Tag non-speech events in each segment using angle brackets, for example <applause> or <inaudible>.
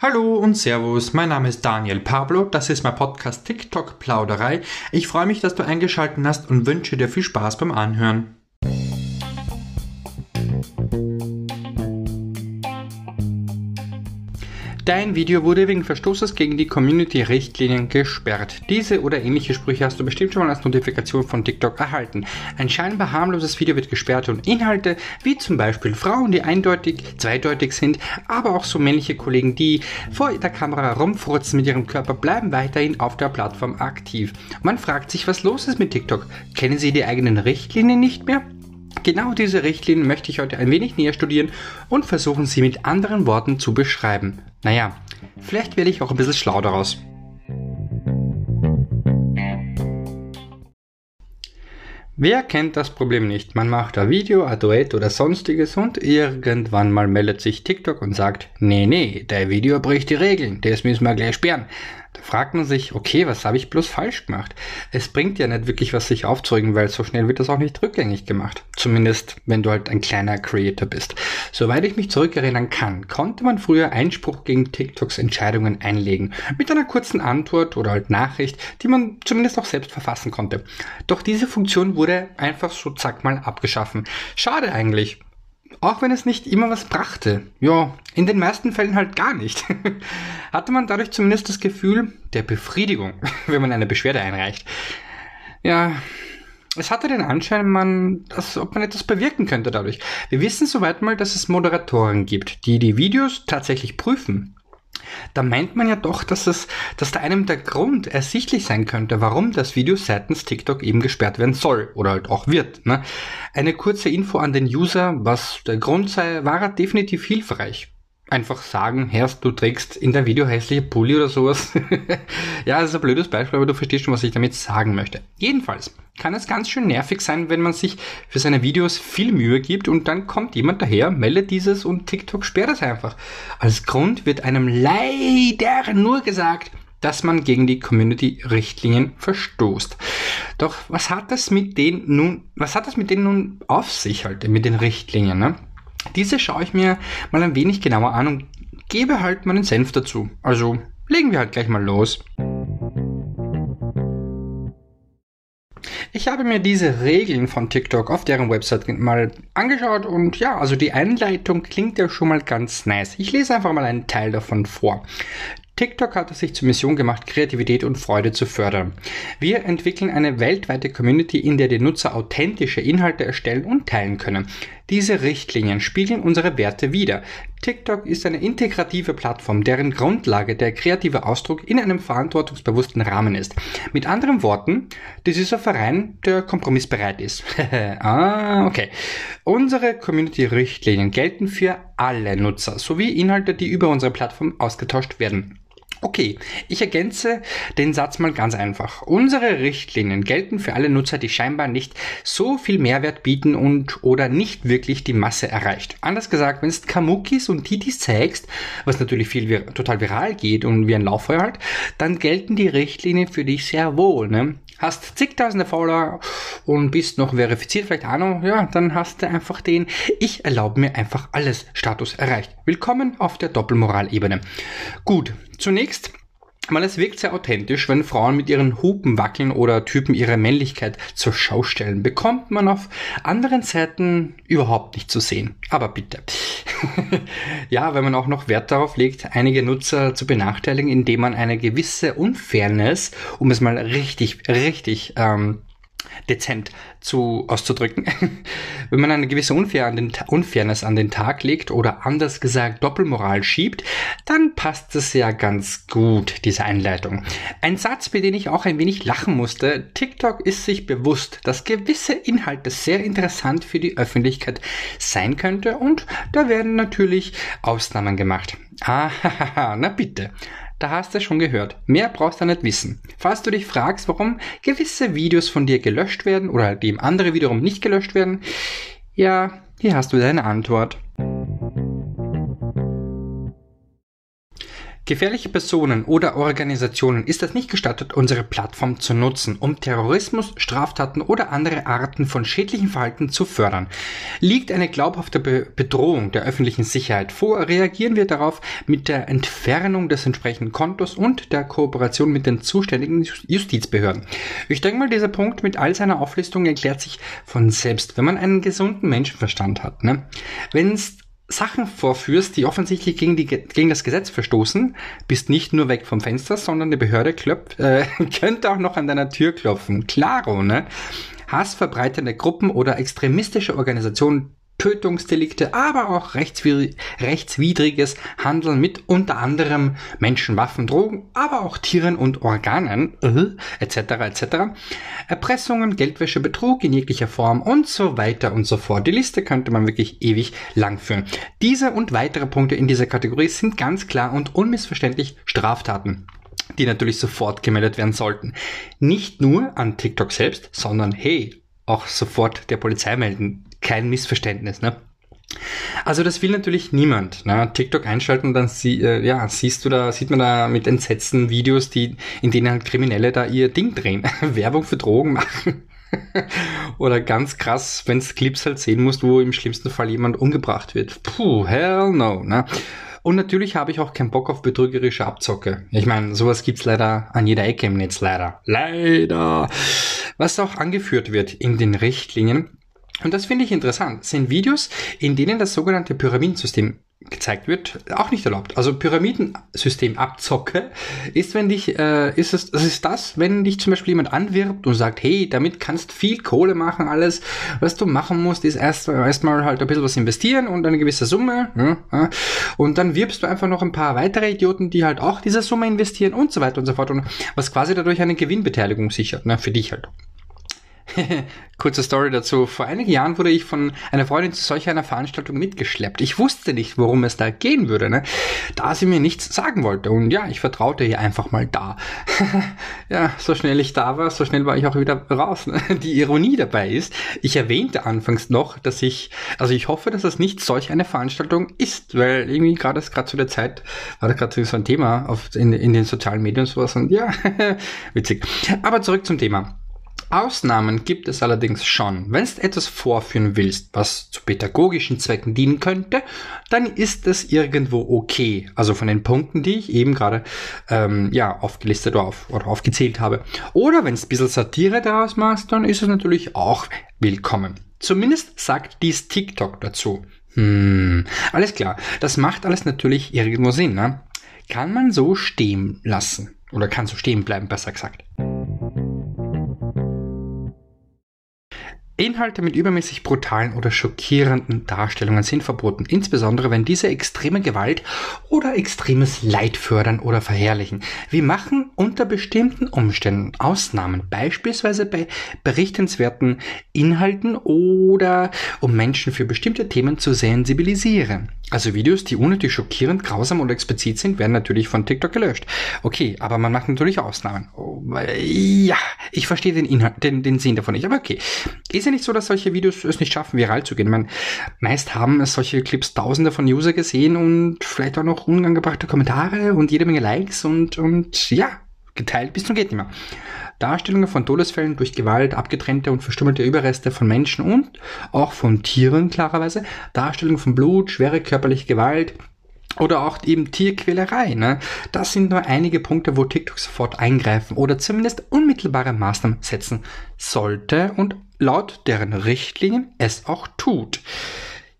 Hallo und Servus, mein Name ist Daniel Pablo, das ist mein Podcast TikTok Plauderei. Ich freue mich, dass du eingeschaltet hast und wünsche dir viel Spaß beim Anhören. Dein Video wurde wegen Verstoßes gegen die Community-Richtlinien gesperrt. Diese oder ähnliche Sprüche hast du bestimmt schon mal als Notifikation von TikTok erhalten. Ein scheinbar harmloses Video wird gesperrt und Inhalte, wie zum Beispiel Frauen, die eindeutig, zweideutig sind, aber auch so männliche Kollegen, die vor der Kamera rumfurzen mit ihrem Körper, bleiben weiterhin auf der Plattform aktiv. Man fragt sich, was los ist mit TikTok. Kennen sie die eigenen Richtlinien nicht mehr? Genau diese Richtlinien möchte ich heute ein wenig näher studieren und versuchen sie mit anderen Worten zu beschreiben. Naja, vielleicht werde ich auch ein bisschen schlau daraus. Wer kennt das Problem nicht? Man macht ein Video, ein Duett oder sonstiges und irgendwann mal meldet sich TikTok und sagt, nee, nee, der Video bricht die Regeln, das müssen wir gleich sperren. Da fragt man sich, okay, was habe ich bloß falsch gemacht? Es bringt ja nicht wirklich was, sich aufzuregen, weil so schnell wird das auch nicht rückgängig gemacht. Zumindest, wenn du halt ein kleiner Creator bist. Soweit ich mich zurückerinnern kann, konnte man früher Einspruch gegen TikToks Entscheidungen einlegen. Mit einer kurzen Antwort oder halt Nachricht, die man zumindest auch selbst verfassen konnte. Doch diese Funktion wurde einfach so zack mal abgeschaffen. Schade eigentlich. Auch wenn es nicht immer was brachte. Ja, in den meisten Fällen halt gar nicht. <laughs> Hatte man dadurch zumindest das Gefühl der Befriedigung, <laughs> wenn man eine Beschwerde einreicht. Ja, es hatte den Anschein, man, dass, ob man etwas bewirken könnte dadurch. Wir wissen soweit mal, dass es Moderatoren gibt, die die Videos tatsächlich prüfen da meint man ja doch, dass es, dass da einem der Grund ersichtlich sein könnte, warum das Video seitens TikTok eben gesperrt werden soll oder halt auch wird. Ne? Eine kurze Info an den User, was der Grund sei, war definitiv hilfreich einfach sagen, Herrst, du trägst in der Video hässliche Pulli oder sowas. <laughs> ja, das ist ein blödes Beispiel, aber du verstehst schon, was ich damit sagen möchte. Jedenfalls kann es ganz schön nervig sein, wenn man sich für seine Videos viel Mühe gibt und dann kommt jemand daher, meldet dieses und TikTok sperrt es einfach. Als Grund wird einem leider nur gesagt, dass man gegen die Community-Richtlinien verstoßt. Doch was hat das mit denen nun, was hat das mit denen nun auf sich halt, mit den Richtlinien, ne? Diese schaue ich mir mal ein wenig genauer an und gebe halt meinen Senf dazu. Also legen wir halt gleich mal los. Ich habe mir diese Regeln von TikTok auf deren Website mal angeschaut und ja, also die Einleitung klingt ja schon mal ganz nice. Ich lese einfach mal einen Teil davon vor. TikTok hat es sich zur Mission gemacht, Kreativität und Freude zu fördern. Wir entwickeln eine weltweite Community, in der die Nutzer authentische Inhalte erstellen und teilen können. Diese Richtlinien spiegeln unsere Werte wider. TikTok ist eine integrative Plattform, deren Grundlage der kreative Ausdruck in einem verantwortungsbewussten Rahmen ist. Mit anderen Worten, das ist ein Verein, der kompromissbereit ist. <laughs> ah, okay. Unsere Community-Richtlinien gelten für alle Nutzer sowie Inhalte, die über unsere Plattform ausgetauscht werden. Okay, ich ergänze den Satz mal ganz einfach. Unsere Richtlinien gelten für alle Nutzer, die scheinbar nicht so viel Mehrwert bieten und oder nicht wirklich die Masse erreicht. Anders gesagt, wenn es Kamukis und Titis zeigst, was natürlich viel total viral geht und wie ein Lauffeuer halt, dann gelten die Richtlinien für dich sehr wohl. Ne? Hast zigtausende Follower und bist noch verifiziert, vielleicht Ahnung, ja, dann hast du einfach den Ich erlaube mir einfach alles Status erreicht. Willkommen auf der Doppelmoralebene. Gut, zunächst Mal, es wirkt sehr authentisch, wenn Frauen mit ihren Hupen wackeln oder Typen ihre Männlichkeit zur Schau stellen. Bekommt man auf anderen Seiten überhaupt nicht zu sehen. Aber bitte. <laughs> ja, wenn man auch noch Wert darauf legt, einige Nutzer zu benachteiligen, indem man eine gewisse Unfairness, um es mal richtig, richtig ähm, dezent zu, auszudrücken. <laughs> Wenn man eine gewisse Unfair an den, Unfairness an den Tag legt oder anders gesagt Doppelmoral schiebt, dann passt es ja ganz gut, diese Einleitung. Ein Satz, bei dem ich auch ein wenig lachen musste. TikTok ist sich bewusst, dass gewisse Inhalte sehr interessant für die Öffentlichkeit sein könnte und da werden natürlich Ausnahmen gemacht. Ah, <laughs> na bitte. Da hast du schon gehört. Mehr brauchst du nicht wissen. Falls du dich fragst, warum gewisse Videos von dir gelöscht werden oder dem andere wiederum nicht gelöscht werden, ja, hier hast du deine Antwort. Gefährliche Personen oder Organisationen ist es nicht gestattet, unsere Plattform zu nutzen, um Terrorismus, Straftaten oder andere Arten von schädlichen Verhalten zu fördern. Liegt eine glaubhafte Be Bedrohung der öffentlichen Sicherheit vor, reagieren wir darauf mit der Entfernung des entsprechenden Kontos und der Kooperation mit den zuständigen Justizbehörden. Ich denke mal, dieser Punkt mit all seiner Auflistung erklärt sich von selbst, wenn man einen gesunden Menschenverstand hat. Ne? Wenn es Sachen vorführst, die offensichtlich gegen, die, gegen das Gesetz verstoßen, bist nicht nur weg vom Fenster, sondern die Behörde klopft, äh, <laughs> könnte auch noch an deiner Tür klopfen. Klaro, ne? Hassverbreitende Gruppen oder extremistische Organisationen Tötungsdelikte, aber auch rechtswidriges Handeln mit unter anderem Menschen, Waffen, Drogen, aber auch Tieren und Organen, äh, etc. etc. Erpressungen, Geldwäsche, Betrug in jeglicher Form und so weiter und so fort. Die Liste könnte man wirklich ewig lang führen. Diese und weitere Punkte in dieser Kategorie sind ganz klar und unmissverständlich Straftaten die natürlich sofort gemeldet werden sollten. Nicht nur an TikTok selbst, sondern hey, auch sofort der Polizei melden kein Missverständnis, ne? Also das will natürlich niemand. Ne? TikTok einschalten, dann sie, äh, ja, siehst du da, sieht man da mit Entsetzen Videos, die, in denen halt Kriminelle da ihr Ding drehen, <laughs> Werbung für Drogen machen. <laughs> Oder ganz krass, wenn es Clips halt sehen musst, wo im schlimmsten Fall jemand umgebracht wird. Puh, hell no. Ne? Und natürlich habe ich auch keinen Bock auf betrügerische Abzocke. Ich meine, sowas gibt's leider an jeder Ecke im Netz, leider. Leider. Was auch angeführt wird in den Richtlinien, und das finde ich interessant, sind Videos, in denen das sogenannte Pyramidensystem gezeigt wird, auch nicht erlaubt. Also Pyramidensystem Abzocke ist, wenn dich, äh, ist es, das ist das, wenn dich zum Beispiel jemand anwirbt und sagt, hey, damit kannst viel Kohle machen, alles, was du machen musst, ist erst erstmal halt ein bisschen was investieren und eine gewisse Summe, ja, und dann wirbst du einfach noch ein paar weitere Idioten, die halt auch diese Summe investieren und so weiter und so fort und was quasi dadurch eine Gewinnbeteiligung sichert, ne, für dich halt. <laughs> Kurze Story dazu. Vor einigen Jahren wurde ich von einer Freundin zu solch einer Veranstaltung mitgeschleppt. Ich wusste nicht, worum es da gehen würde, ne? da sie mir nichts sagen wollte. Und ja, ich vertraute ihr einfach mal da. <laughs> ja, so schnell ich da war, so schnell war ich auch wieder raus. Ne? <laughs> Die Ironie dabei ist, ich erwähnte anfangs noch, dass ich, also ich hoffe, dass es nicht solch eine Veranstaltung ist, weil irgendwie gerade gerade zu der Zeit war das gerade so ein Thema auf, in, in den sozialen Medien und sowas und ja, witzig. Aber zurück zum Thema. Ausnahmen gibt es allerdings schon. Wenn du etwas vorführen willst, was zu pädagogischen Zwecken dienen könnte, dann ist es irgendwo okay. Also von den Punkten, die ich eben gerade ähm, ja, aufgelistet oder, auf, oder aufgezählt habe. Oder wenn es ein bisschen Satire daraus machst, dann ist es natürlich auch willkommen. Zumindest sagt dies TikTok dazu. Hm, alles klar. Das macht alles natürlich irgendwo Sinn. Ne? Kann man so stehen lassen. Oder kann so stehen bleiben, besser gesagt. Inhalte mit übermäßig brutalen oder schockierenden Darstellungen sind verboten, insbesondere wenn diese extreme Gewalt oder extremes Leid fördern oder verherrlichen. Wir machen unter bestimmten Umständen Ausnahmen, beispielsweise bei berichtenswerten Inhalten oder um Menschen für bestimmte Themen zu sensibilisieren. Also Videos, die unnötig schockierend, grausam oder explizit sind, werden natürlich von TikTok gelöscht. Okay, aber man macht natürlich Ausnahmen. Oh, ja, ich verstehe den Inhalt, den, den Sinn davon nicht, aber okay. Ist ja nicht so, dass solche Videos es nicht schaffen, viral zu gehen. Man, meist haben es solche Clips tausende von User gesehen und vielleicht auch noch unangebrachte Kommentare und jede Menge Likes und, und ja, geteilt bis zum geht nicht mehr. Darstellungen von Todesfällen durch Gewalt, abgetrennte und verstümmelte Überreste von Menschen und auch von Tieren klarerweise, Darstellungen von Blut, schwere körperliche Gewalt, oder auch eben Tierquälerei. Ne? Das sind nur einige Punkte, wo TikTok sofort eingreifen oder zumindest unmittelbare Maßnahmen setzen sollte und laut deren Richtlinien es auch tut.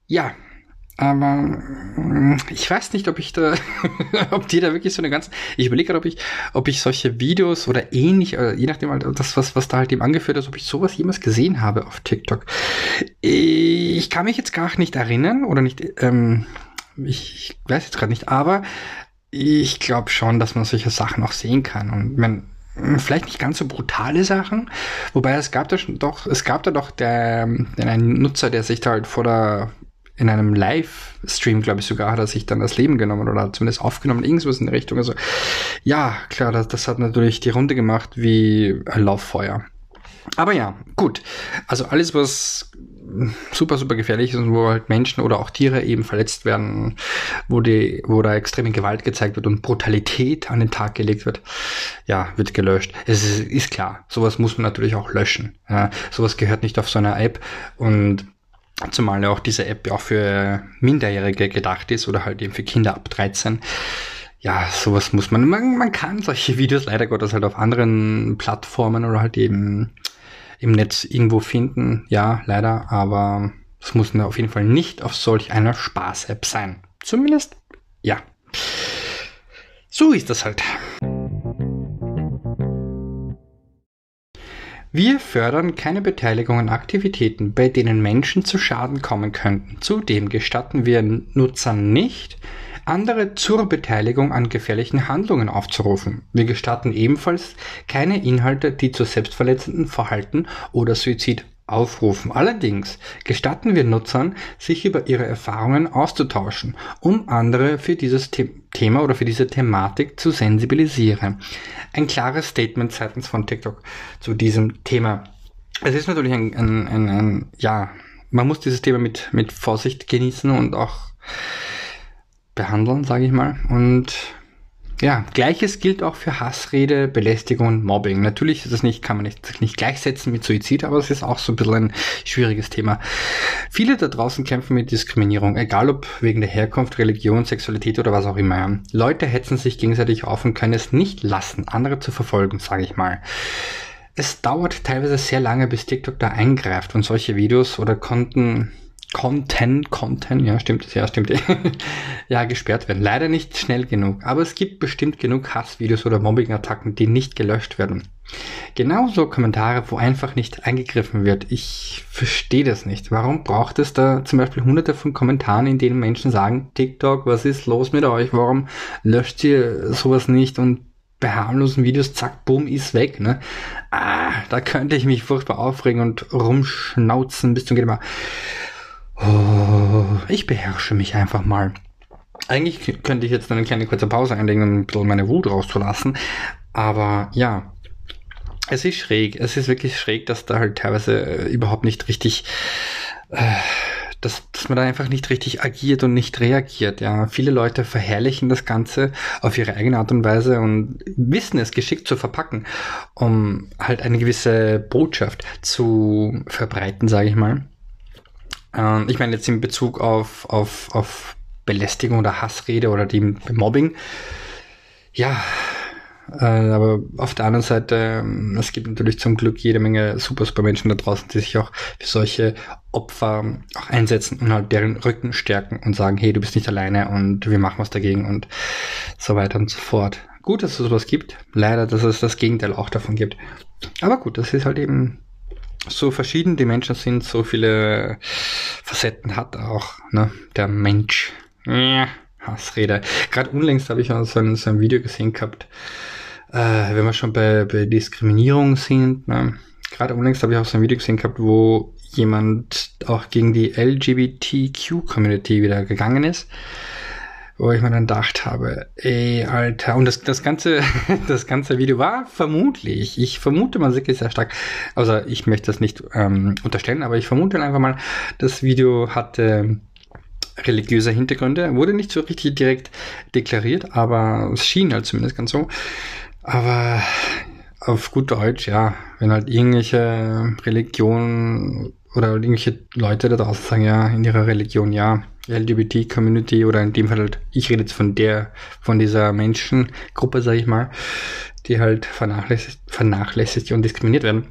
Ja, aber mm, ich weiß nicht, ob ich da, <laughs> ob die da wirklich so eine ganze, ich überlege gerade, ob ich, ob ich solche Videos oder ähnlich, äh, je nachdem halt das, was, was da halt eben angeführt ist, ob ich sowas jemals gesehen habe auf TikTok. Ich kann mich jetzt gar nicht erinnern oder nicht, ähm, ich, ich weiß jetzt gerade nicht, aber ich glaube schon, dass man solche Sachen auch sehen kann und man, vielleicht nicht ganz so brutale Sachen, wobei es gab da doch, es gab da doch der, der einen Nutzer, der sich da halt vor der in einem Livestream, glaube ich sogar, hat er sich dann das Leben genommen oder zumindest aufgenommen, irgendwas in der Richtung. Also ja, klar, das, das hat natürlich die Runde gemacht wie ein Lauffeuer. Aber ja, gut. Also alles, was super, super gefährlich ist und wo halt Menschen oder auch Tiere eben verletzt werden, wo die, wo da extreme Gewalt gezeigt wird und Brutalität an den Tag gelegt wird, ja, wird gelöscht. Es ist, ist klar. Sowas muss man natürlich auch löschen. Ja, sowas gehört nicht auf so einer App und zumal ja auch diese App auch für Minderjährige gedacht ist oder halt eben für Kinder ab 13 ja, sowas muss man, man, man kann solche Videos leider Gottes halt auf anderen Plattformen oder halt eben im Netz irgendwo finden. Ja, leider, aber es muss auf jeden Fall nicht auf solch einer Spaß-App sein. Zumindest, ja. So ist das halt. Wir fördern keine Beteiligung an Aktivitäten, bei denen Menschen zu Schaden kommen könnten. Zudem gestatten wir Nutzern nicht, andere zur Beteiligung an gefährlichen Handlungen aufzurufen. Wir gestatten ebenfalls keine Inhalte, die zu selbstverletzenden Verhalten oder Suizid aufrufen. Allerdings gestatten wir Nutzern, sich über ihre Erfahrungen auszutauschen, um andere für dieses The Thema oder für diese Thematik zu sensibilisieren. Ein klares Statement seitens von TikTok zu diesem Thema. Es ist natürlich ein, ein, ein, ein ja, man muss dieses Thema mit, mit Vorsicht genießen und auch behandeln, sage ich mal. Und ja, gleiches gilt auch für Hassrede, Belästigung und Mobbing. Natürlich ist es nicht, kann man nicht, nicht gleichsetzen mit Suizid, aber es ist auch so ein bisschen ein schwieriges Thema. Viele da draußen kämpfen mit Diskriminierung, egal ob wegen der Herkunft, Religion, Sexualität oder was auch immer. Leute hetzen sich gegenseitig auf und können es nicht lassen, andere zu verfolgen, sage ich mal. Es dauert teilweise sehr lange, bis TikTok da eingreift und solche Videos oder Konten Content, Content, ja, stimmt, ja, stimmt, <laughs> ja, gesperrt werden. Leider nicht schnell genug, aber es gibt bestimmt genug Hassvideos oder Mobbing-Attacken, die nicht gelöscht werden. Genauso Kommentare, wo einfach nicht eingegriffen wird. Ich verstehe das nicht. Warum braucht es da zum Beispiel hunderte von Kommentaren, in denen Menschen sagen, TikTok, was ist los mit euch? Warum löscht ihr sowas nicht und bei harmlosen Videos, zack, boom, ist weg, ne? Ah, da könnte ich mich furchtbar aufregen und rumschnauzen bis zum Geht. Oh, ich beherrsche mich einfach mal. Eigentlich könnte ich jetzt eine kleine kurze Pause einlegen, um ein bisschen meine Wut rauszulassen. Aber ja, es ist schräg. Es ist wirklich schräg, dass da halt teilweise äh, überhaupt nicht richtig, äh, dass, dass man da einfach nicht richtig agiert und nicht reagiert. Ja, viele Leute verherrlichen das Ganze auf ihre eigene Art und Weise und wissen es geschickt zu verpacken, um halt eine gewisse Botschaft zu verbreiten, sage ich mal. Ähm, ich meine jetzt in Bezug auf, auf, auf Belästigung oder Hassrede oder die Mobbing. Ja, äh, aber auf der anderen Seite, ähm, es gibt natürlich zum Glück jede Menge super, super Menschen da draußen, die sich auch für solche Opfer auch einsetzen und halt deren Rücken stärken und sagen, hey, du bist nicht alleine und wir machen was dagegen und so weiter und so fort. Gut, dass es sowas gibt. Leider, dass es das Gegenteil auch davon gibt. Aber gut, das ist halt eben so verschieden die Menschen sind, so viele Facetten hat auch ne, der Mensch. Ja, Hassrede. Gerade unlängst habe ich auch so ein, so ein Video gesehen gehabt, äh, wenn wir schon bei, bei Diskriminierung sind. Ne? Gerade unlängst habe ich auch so ein Video gesehen gehabt, wo jemand auch gegen die LGBTQ-Community wieder gegangen ist wo ich mir dann gedacht habe, ey, Alter, und das, das ganze, <laughs> das ganze Video war vermutlich, ich vermute mal wirklich sehr stark, also ich möchte das nicht ähm, unterstellen, aber ich vermute einfach mal, das Video hatte religiöse Hintergründe, wurde nicht so richtig direkt deklariert, aber es schien halt zumindest ganz so. Aber auf gut Deutsch, ja, wenn halt irgendwelche Religionen oder irgendwelche Leute da draußen sagen, ja, in ihrer Religion, ja, LGBT-Community oder in dem Fall halt, ich rede jetzt von der, von dieser Menschengruppe, sag ich mal, die halt vernachlässigt, vernachlässigt und diskriminiert werden.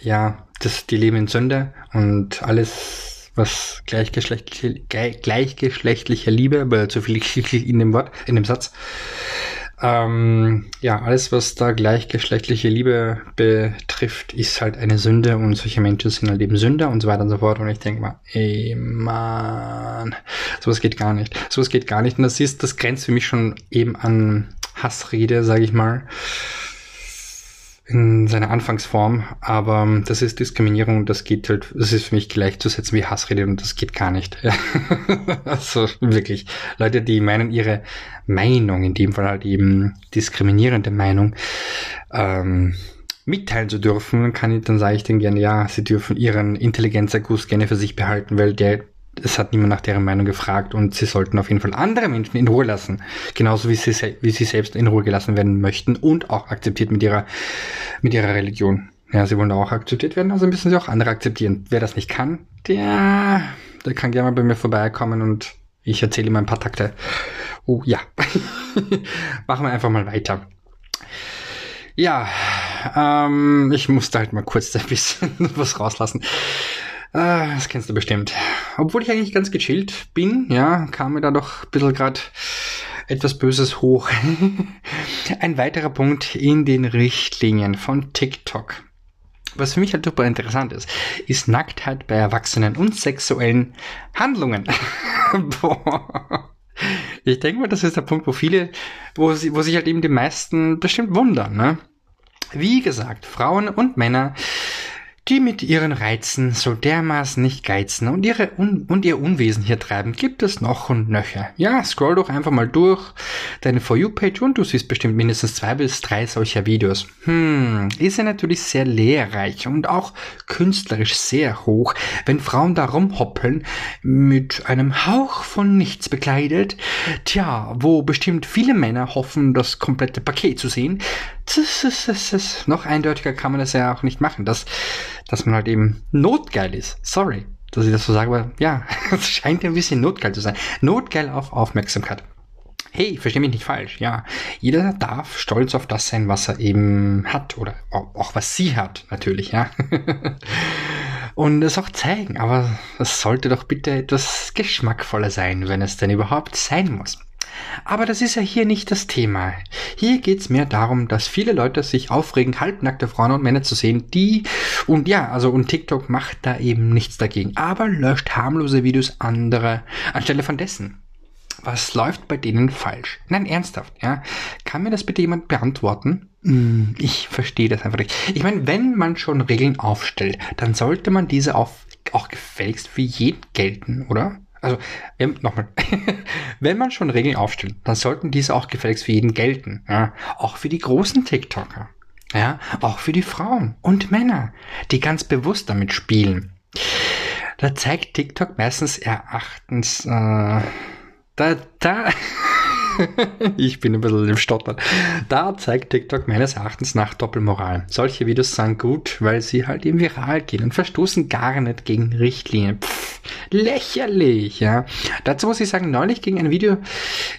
Ja, das, die leben in Sünde und alles, was gleichgeschlechtliche, gleichgeschlechtliche Liebe, weil zu viel <laughs> in dem Wort, in dem Satz, ähm, ja, alles, was da gleichgeschlechtliche Liebe betrifft, ist halt eine Sünde und solche Menschen sind halt eben Sünder und so weiter und so fort. Und ich denke mal, ey, man, sowas geht gar nicht. Sowas geht gar nicht. Und das ist, das grenzt für mich schon eben an Hassrede, sage ich mal in seiner Anfangsform, aber ähm, das ist Diskriminierung, das geht halt, das ist für mich gleichzusetzen wie Hassrede und das geht gar nicht. <laughs> also wirklich, Leute, die meinen, ihre Meinung, in dem Fall halt eben diskriminierende Meinung, ähm, mitteilen zu dürfen, kann ich, dann sage ich denen gerne, ja, sie dürfen ihren Intelligenzerguss gerne für sich behalten, weil der es hat niemand nach deren Meinung gefragt und sie sollten auf jeden Fall andere Menschen in Ruhe lassen. Genauso wie sie, wie sie selbst in Ruhe gelassen werden möchten und auch akzeptiert mit ihrer, mit ihrer Religion. Ja, sie wollen auch akzeptiert werden, also müssen sie auch andere akzeptieren. Wer das nicht kann, der, der kann gerne mal bei mir vorbeikommen und ich erzähle ihm ein paar Takte. Oh ja. <laughs> Machen wir einfach mal weiter. Ja, ähm, ich musste halt mal kurz ein bisschen <laughs> was rauslassen. Ah, das kennst du bestimmt. Obwohl ich eigentlich ganz gechillt bin, ja, kam mir da doch ein bisschen gerade etwas Böses hoch. <laughs> Ein weiterer Punkt in den Richtlinien von TikTok. Was für mich halt super interessant ist, ist Nacktheit bei Erwachsenen und sexuellen Handlungen. <laughs> Boah. Ich denke mal, das ist der Punkt, wo viele, wo, sie, wo sich halt eben die meisten bestimmt wundern. Ne? Wie gesagt, Frauen und Männer die mit ihren Reizen so dermaßen nicht geizen und, ihre Un und ihr Unwesen hier treiben, gibt es noch und nöcher. Ja, scroll doch einfach mal durch deine For You-Page und du siehst bestimmt mindestens zwei bis drei solcher Videos. Hm, ist ja natürlich sehr lehrreich und auch künstlerisch sehr hoch, wenn Frauen da rumhoppeln, mit einem Hauch von nichts bekleidet. Tja, wo bestimmt viele Männer hoffen, das komplette Paket zu sehen. Das, das, das, das. Noch eindeutiger kann man das ja auch nicht machen. Das dass man halt eben notgeil ist. Sorry, dass ich das so sage, aber ja, <laughs> es scheint ein bisschen notgeil zu sein. Notgeil auf Aufmerksamkeit. Hey, versteh mich nicht falsch, ja. Jeder darf stolz auf das sein, was er eben hat oder auch was sie hat, natürlich, ja. <laughs> Und es auch zeigen, aber es sollte doch bitte etwas geschmackvoller sein, wenn es denn überhaupt sein muss. Aber das ist ja hier nicht das Thema. Hier geht's mehr darum, dass viele Leute sich aufregen, halbnackte Frauen und Männer zu sehen, die, und ja, also, und TikTok macht da eben nichts dagegen, aber löscht harmlose Videos anderer anstelle von dessen. Was läuft bei denen falsch? Nein, ernsthaft, ja. Kann mir das bitte jemand beantworten? Hm, ich verstehe das einfach nicht. Ich meine, wenn man schon Regeln aufstellt, dann sollte man diese auf, auch gefälligst für jeden gelten, oder? Also, nochmal, <laughs> wenn man schon Regeln aufstellt, dann sollten diese auch gefälligst für jeden gelten. Ja? Auch für die großen TikToker. Ja, auch für die Frauen und Männer, die ganz bewusst damit spielen. Da zeigt TikTok meistens Erachtens, äh, da, da, <laughs> ich bin ein bisschen im Stottern. Da zeigt TikTok meines Erachtens nach Doppelmoral. Solche Videos sind gut, weil sie halt eben viral gehen und verstoßen gar nicht gegen Richtlinien. Pff, lächerlich, ja. Dazu muss ich sagen, neulich ging ein Video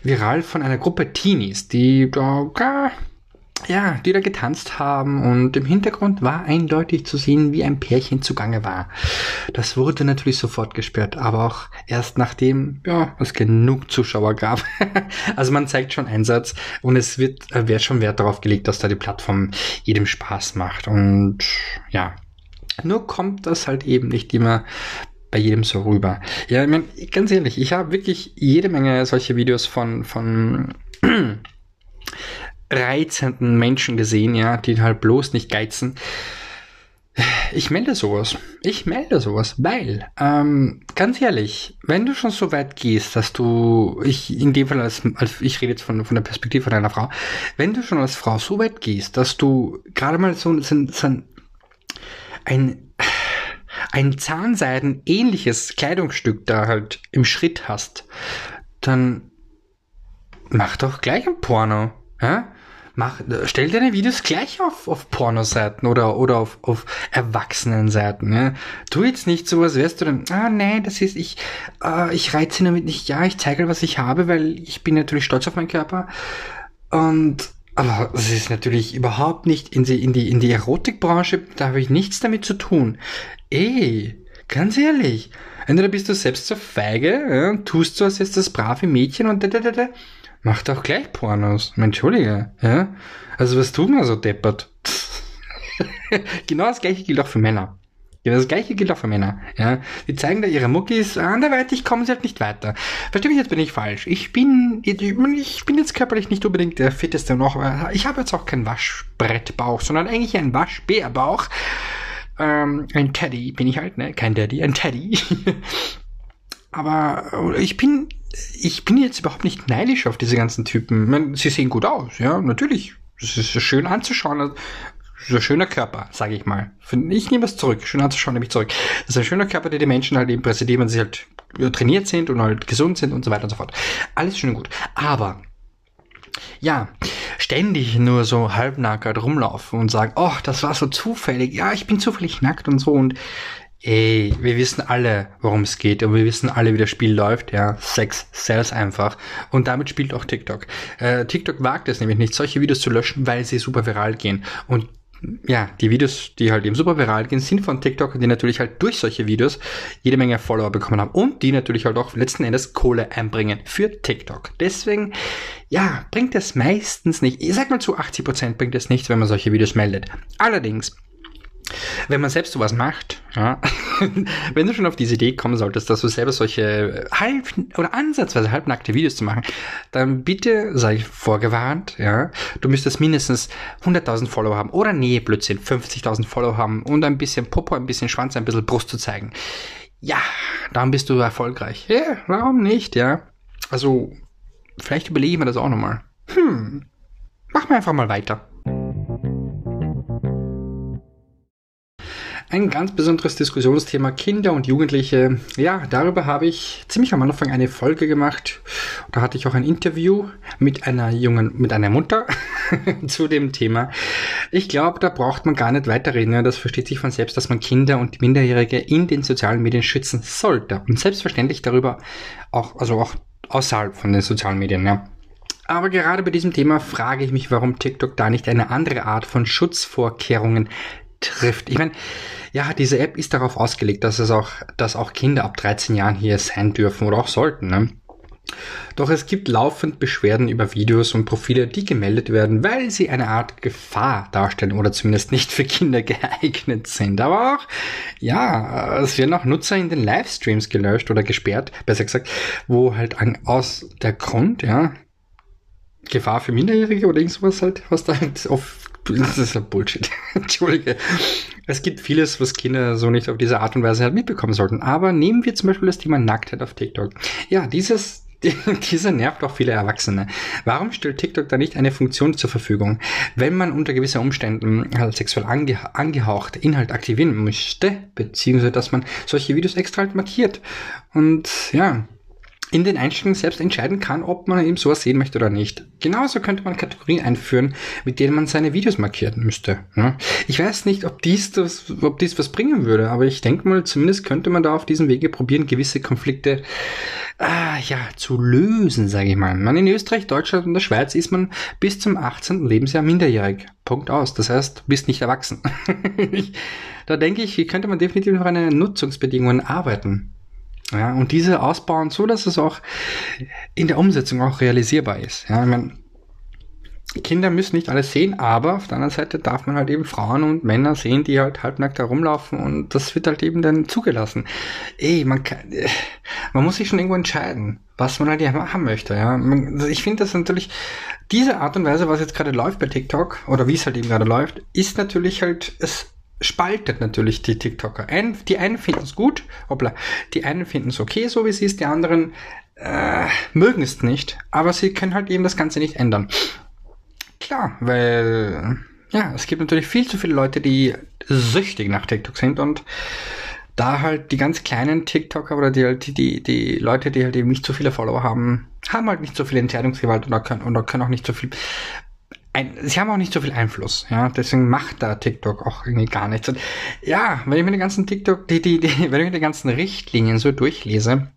viral von einer Gruppe Teenies, die da ja, die da getanzt haben und im Hintergrund war eindeutig zu sehen, wie ein Pärchen zugange war. Das wurde natürlich sofort gesperrt, aber auch erst nachdem, ja, es genug Zuschauer gab. <laughs> also man zeigt schon Einsatz und es wird, äh, wird schon Wert darauf gelegt, dass da die Plattform jedem Spaß macht und ja. Nur kommt das halt eben nicht immer bei jedem so rüber. Ja, ich mein, ganz ehrlich, ich habe wirklich jede Menge solche Videos von, von <clears throat> reizenden Menschen gesehen, ja, die halt bloß nicht geizen. Ich melde sowas. Ich melde sowas, weil, ähm, ganz ehrlich, wenn du schon so weit gehst, dass du, ich in dem Fall als, als ich rede jetzt von, von der Perspektive von einer Frau, wenn du schon als Frau so weit gehst, dass du gerade mal so, so, so ein, ein Zahnseiden ähnliches Kleidungsstück da halt im Schritt hast, dann mach doch gleich ein Porno. Ja? Mach, stell deine Videos gleich auf, auf Pornoseiten oder, oder auf, auf Erwachsenenseiten. Ja? Tu jetzt nicht sowas, wärst du dann, ah nee, das ist, ich, äh, ich reize damit nicht, ja, ich zeige, was ich habe, weil ich bin natürlich stolz auf meinen Körper. Und aber es ist natürlich überhaupt nicht in die, in die, in die Erotikbranche, da habe ich nichts damit zu tun. Ey, ganz ehrlich, entweder bist du selbst so feige, ja, tust so, als ist das brave Mädchen und da, da, da, da, Mach doch gleich Pornos. Entschuldige. Ja? Also was tut man so deppert? <laughs> genau das gleiche gilt auch für Männer. Ja, das gleiche gilt auch für Männer. Ja, die zeigen da ihre Muckis, anderweitig kommen sie halt nicht weiter. Versteh mich jetzt bin ich falsch. Ich bin, ich bin jetzt körperlich nicht unbedingt der fitteste noch. Ich habe jetzt auch keinen Waschbrettbauch, sondern eigentlich einen Waschbärbauch. Ähm, ein Teddy bin ich halt, ne? Kein Daddy, ein Teddy. <laughs> Aber ich bin ich bin jetzt überhaupt nicht neidisch auf diese ganzen Typen. Meine, sie sehen gut aus, ja, natürlich. Es ist schön anzuschauen. so ein schöner Körper, sage ich mal. Ich nehme es zurück. Schön anzuschauen, nehme ich zurück. Das ist ein schöner Körper, der die Menschen halt eben präsentiert, wenn sie halt trainiert sind und halt gesund sind und so weiter und so fort. Alles schön und gut. Aber ja, ständig nur so halbnackert rumlaufen und sagen, oh, das war so zufällig. Ja, ich bin zufällig nackt und so und Ey, wir wissen alle, worum es geht und wir wissen alle, wie das Spiel läuft. Ja, Sex sells einfach. Und damit spielt auch TikTok. Äh, TikTok wagt es nämlich nicht, solche Videos zu löschen, weil sie super viral gehen. Und ja, die Videos, die halt eben super viral gehen, sind von TikTok, die natürlich halt durch solche Videos jede Menge Follower bekommen haben und die natürlich halt auch letzten Endes Kohle einbringen für TikTok. Deswegen, ja, bringt es meistens nicht, ich sag mal zu 80 Prozent bringt es nichts, wenn man solche Videos meldet. Allerdings, wenn man selbst sowas macht, ja, <laughs> wenn du schon auf diese Idee kommen solltest, dass du selber solche halb oder ansatzweise halbnackte Videos zu machen, dann bitte sei vorgewarnt, ja, du müsstest mindestens 100.000 Follower haben oder nee, Blödsinn, 50.000 Follower haben und ein bisschen Popo, ein bisschen Schwanz, ein bisschen Brust zu zeigen. Ja, dann bist du erfolgreich. Ja, warum nicht, ja? Also, vielleicht überlege ich mir das auch nochmal. Hm, mach mir einfach mal weiter. Ein ganz besonderes Diskussionsthema Kinder und Jugendliche. Ja, darüber habe ich ziemlich am Anfang eine Folge gemacht. Da hatte ich auch ein Interview mit einer jungen, mit einer Mutter <laughs> zu dem Thema. Ich glaube, da braucht man gar nicht weiterreden. Das versteht sich von selbst, dass man Kinder und Minderjährige in den sozialen Medien schützen sollte. Und selbstverständlich darüber auch, also auch außerhalb von den sozialen Medien, ja. Aber gerade bei diesem Thema frage ich mich, warum TikTok da nicht eine andere Art von Schutzvorkehrungen trifft. Ich meine, ja, diese App ist darauf ausgelegt, dass es auch, dass auch Kinder ab 13 Jahren hier sein dürfen oder auch sollten. Ne? Doch es gibt laufend Beschwerden über Videos und Profile, die gemeldet werden, weil sie eine Art Gefahr darstellen oder zumindest nicht für Kinder <laughs> geeignet sind. Aber auch, ja, es werden auch Nutzer in den Livestreams gelöscht oder gesperrt, besser gesagt, wo halt an, aus der Grund, ja, Gefahr für Minderjährige oder irgendwas halt, was da halt auf das ist ja Bullshit. <laughs> Entschuldige. Es gibt vieles, was Kinder so nicht auf diese Art und Weise halt mitbekommen sollten. Aber nehmen wir zum Beispiel das Thema Nacktheit auf TikTok. Ja, dieses, <laughs> dieser nervt auch viele Erwachsene. Warum stellt TikTok da nicht eine Funktion zur Verfügung? Wenn man unter gewissen Umständen halt sexuell ange angehaucht Inhalt aktivieren möchte, beziehungsweise dass man solche Videos extra halt markiert. Und ja, in den Einstellungen selbst entscheiden kann, ob man eben sowas sehen möchte oder nicht. Genauso könnte man Kategorien einführen, mit denen man seine Videos markieren müsste. Ich weiß nicht, ob dies, das, ob dies was bringen würde, aber ich denke mal, zumindest könnte man da auf diesem Wege probieren, gewisse Konflikte ah, ja, zu lösen, sage ich mal. Man in Österreich, Deutschland und der Schweiz ist man bis zum 18. Lebensjahr minderjährig. Punkt aus. Das heißt, du bist nicht erwachsen. <laughs> da denke ich, könnte man definitiv noch an den Nutzungsbedingungen arbeiten. Ja, und diese ausbauen, so dass es auch in der Umsetzung auch realisierbar ist. Ja, ich meine, Kinder müssen nicht alles sehen, aber auf der anderen Seite darf man halt eben Frauen und Männer sehen, die halt halbnackt herumlaufen und das wird halt eben dann zugelassen. Ey, man kann, man muss sich schon irgendwo entscheiden, was man halt haben möchte, ja. Ich finde das natürlich, diese Art und Weise, was jetzt gerade läuft bei TikTok, oder wie es halt eben gerade läuft, ist natürlich halt, es spaltet natürlich die TikToker. Ein, die einen finden es gut, hoppla, die einen finden es okay, so wie es ist, die anderen äh, mögen es nicht, aber sie können halt eben das Ganze nicht ändern. Klar, weil ja, es gibt natürlich viel zu viele Leute, die süchtig nach TikTok sind und da halt die ganz kleinen TikToker oder die, die, die, die Leute, die halt eben nicht so viele Follower haben, haben halt nicht so viel Entscheidungsgewalt oder können, können auch nicht so viel ein, sie haben auch nicht so viel Einfluss, ja, deswegen macht da TikTok auch irgendwie gar nichts. Und ja, wenn ich mir die ganzen TikTok, die, die, die, wenn ich mir die ganzen Richtlinien so durchlese,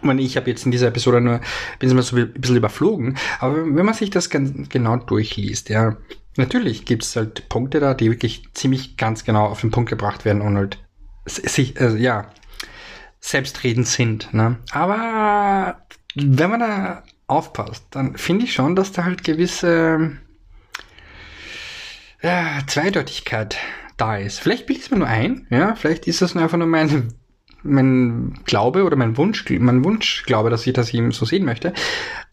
und ich habe jetzt in dieser Episode nur, bin ich mal so ein bisschen überflogen, aber wenn man sich das ganz genau durchliest, ja, natürlich gibt es halt Punkte da, die wirklich ziemlich ganz genau auf den Punkt gebracht werden und halt sich, also, ja, selbstredend sind, ne? Aber wenn man da aufpasst, dann finde ich schon, dass da halt gewisse ja, Zweideutigkeit da ist. Vielleicht bilde ich es mir nur ein, ja, vielleicht ist das nur einfach nur mein, mein Glaube oder mein Wunsch, mein Wunschglaube, dass ich das ihm so sehen möchte.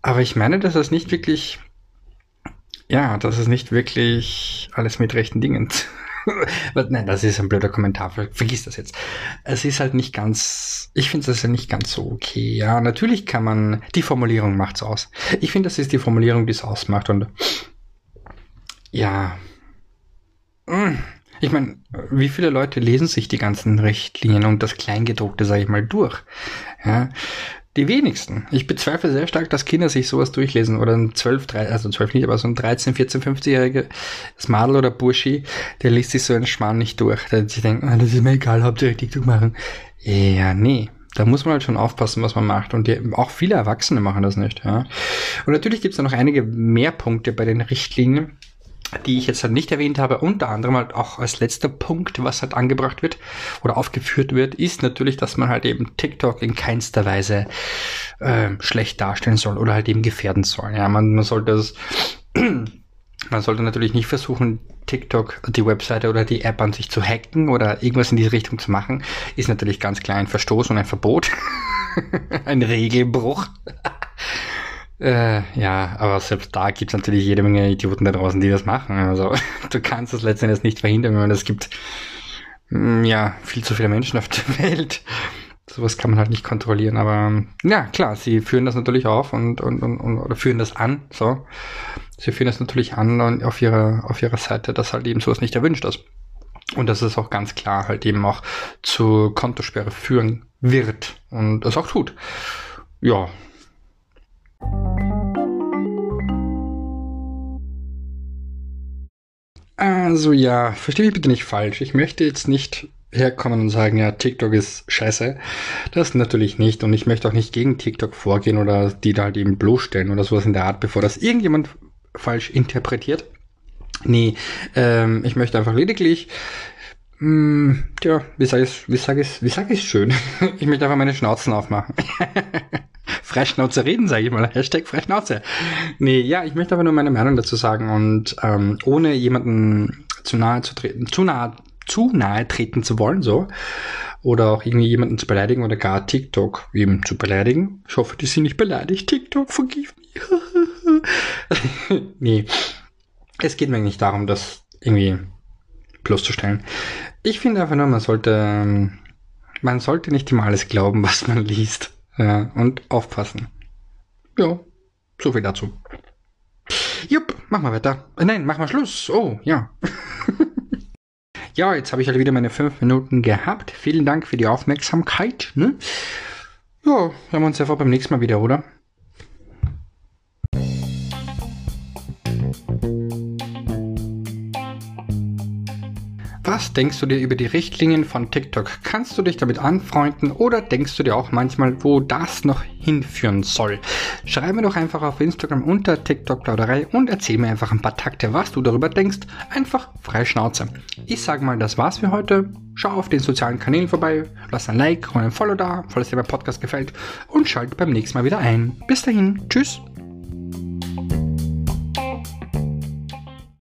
Aber ich meine, dass das nicht wirklich, ja, dass es nicht wirklich alles mit rechten Dingen. <laughs> Nein, das ist ein blöder Kommentar. Vergiss das jetzt. Es ist halt nicht ganz, ich finde es ja nicht ganz so okay. Ja, natürlich kann man, die Formulierung macht's aus. Ich finde, das ist die Formulierung, die es ausmacht und ja, ich meine, wie viele Leute lesen sich die ganzen Richtlinien und das Kleingedruckte, sage ich mal, durch? Ja, die wenigsten. Ich bezweifle sehr stark, dass Kinder sich sowas durchlesen oder ein 12, 13, also 12 nicht, aber so ein 13, 14, 15-jähriger Madel oder Burschi, der liest sich so einen Schmarrn nicht durch. Der sich denkt, ah, das ist mir egal, hauptsächlich TikTok machen. Ja, nee. Da muss man halt schon aufpassen, was man macht. Und die, auch viele Erwachsene machen das nicht. Ja. Und natürlich gibt es da noch einige mehr Punkte bei den Richtlinien, die ich jetzt halt nicht erwähnt habe, unter anderem halt auch als letzter Punkt, was halt angebracht wird oder aufgeführt wird, ist natürlich, dass man halt eben TikTok in keinster Weise äh, schlecht darstellen soll oder halt eben gefährden soll. Ja, man, man sollte das, <clears throat> man sollte natürlich nicht versuchen, TikTok, die Webseite oder die App an sich zu hacken oder irgendwas in diese Richtung zu machen, ist natürlich ganz klar ein Verstoß und ein Verbot. <laughs> ein Regelbruch. Äh, ja, aber selbst da gibt es natürlich jede Menge Idioten da draußen, die das machen. Also <laughs> du kannst das letztendlich nicht verhindern, wenn es gibt mm, ja viel zu viele Menschen auf der <laughs> Welt. Sowas kann man halt nicht kontrollieren, aber ja, klar, sie führen das natürlich auf und, und, und, und oder führen das an, so. Sie führen das natürlich an und auf ihrer, auf ihrer Seite, dass halt eben sowas nicht erwünscht ist. Und dass es auch ganz klar halt eben auch zu Kontosperre führen wird und es auch tut. Ja, also ja, verstehe mich bitte nicht falsch. Ich möchte jetzt nicht herkommen und sagen, ja, TikTok ist scheiße. Das natürlich nicht. Und ich möchte auch nicht gegen TikTok vorgehen oder die da halt eben bloßstellen oder sowas in der Art, bevor das irgendjemand falsch interpretiert. Nee, ähm, ich möchte einfach lediglich, mh, hm, ja, wie sage ich wie sage ich wie sage ich schön? <laughs> ich möchte einfach meine Schnauzen aufmachen. <laughs> Freischnauze reden, sage ich mal. <laughs> Hashtag Freischnauze. Nee, ja, ich möchte aber nur meine Meinung dazu sagen und ähm, ohne jemanden zu nahe zu treten, zu nahe, zu nahe treten zu wollen, so. Oder auch irgendwie jemanden zu beleidigen oder gar TikTok eben zu beleidigen. Ich hoffe, die sind nicht beleidigt. TikTok, vergib mich. <laughs> nee. Es geht mir nicht darum, das irgendwie bloßzustellen. Ich finde einfach nur, man sollte, ähm, man sollte nicht immer alles glauben, was man liest. Ja, und aufpassen. Ja, so viel dazu. Jupp, mach mal weiter. Äh, nein, mach mal Schluss. Oh, ja. <laughs> ja, jetzt habe ich halt wieder meine fünf Minuten gehabt. Vielen Dank für die Aufmerksamkeit. Ne? Ja, hören wir uns einfach beim nächsten Mal wieder, oder? Was denkst du dir über die Richtlinien von TikTok? Kannst du dich damit anfreunden oder denkst du dir auch manchmal, wo das noch hinführen soll? Schreib mir doch einfach auf Instagram unter TikTok Plauderei und erzähl mir einfach ein paar Takte, was du darüber denkst. Einfach frei Schnauze. Ich sag mal, das war's für heute. Schau auf den sozialen Kanälen vorbei, lass ein Like und ein Follow da, falls dir mein Podcast gefällt und schalt beim nächsten Mal wieder ein. Bis dahin, tschüss.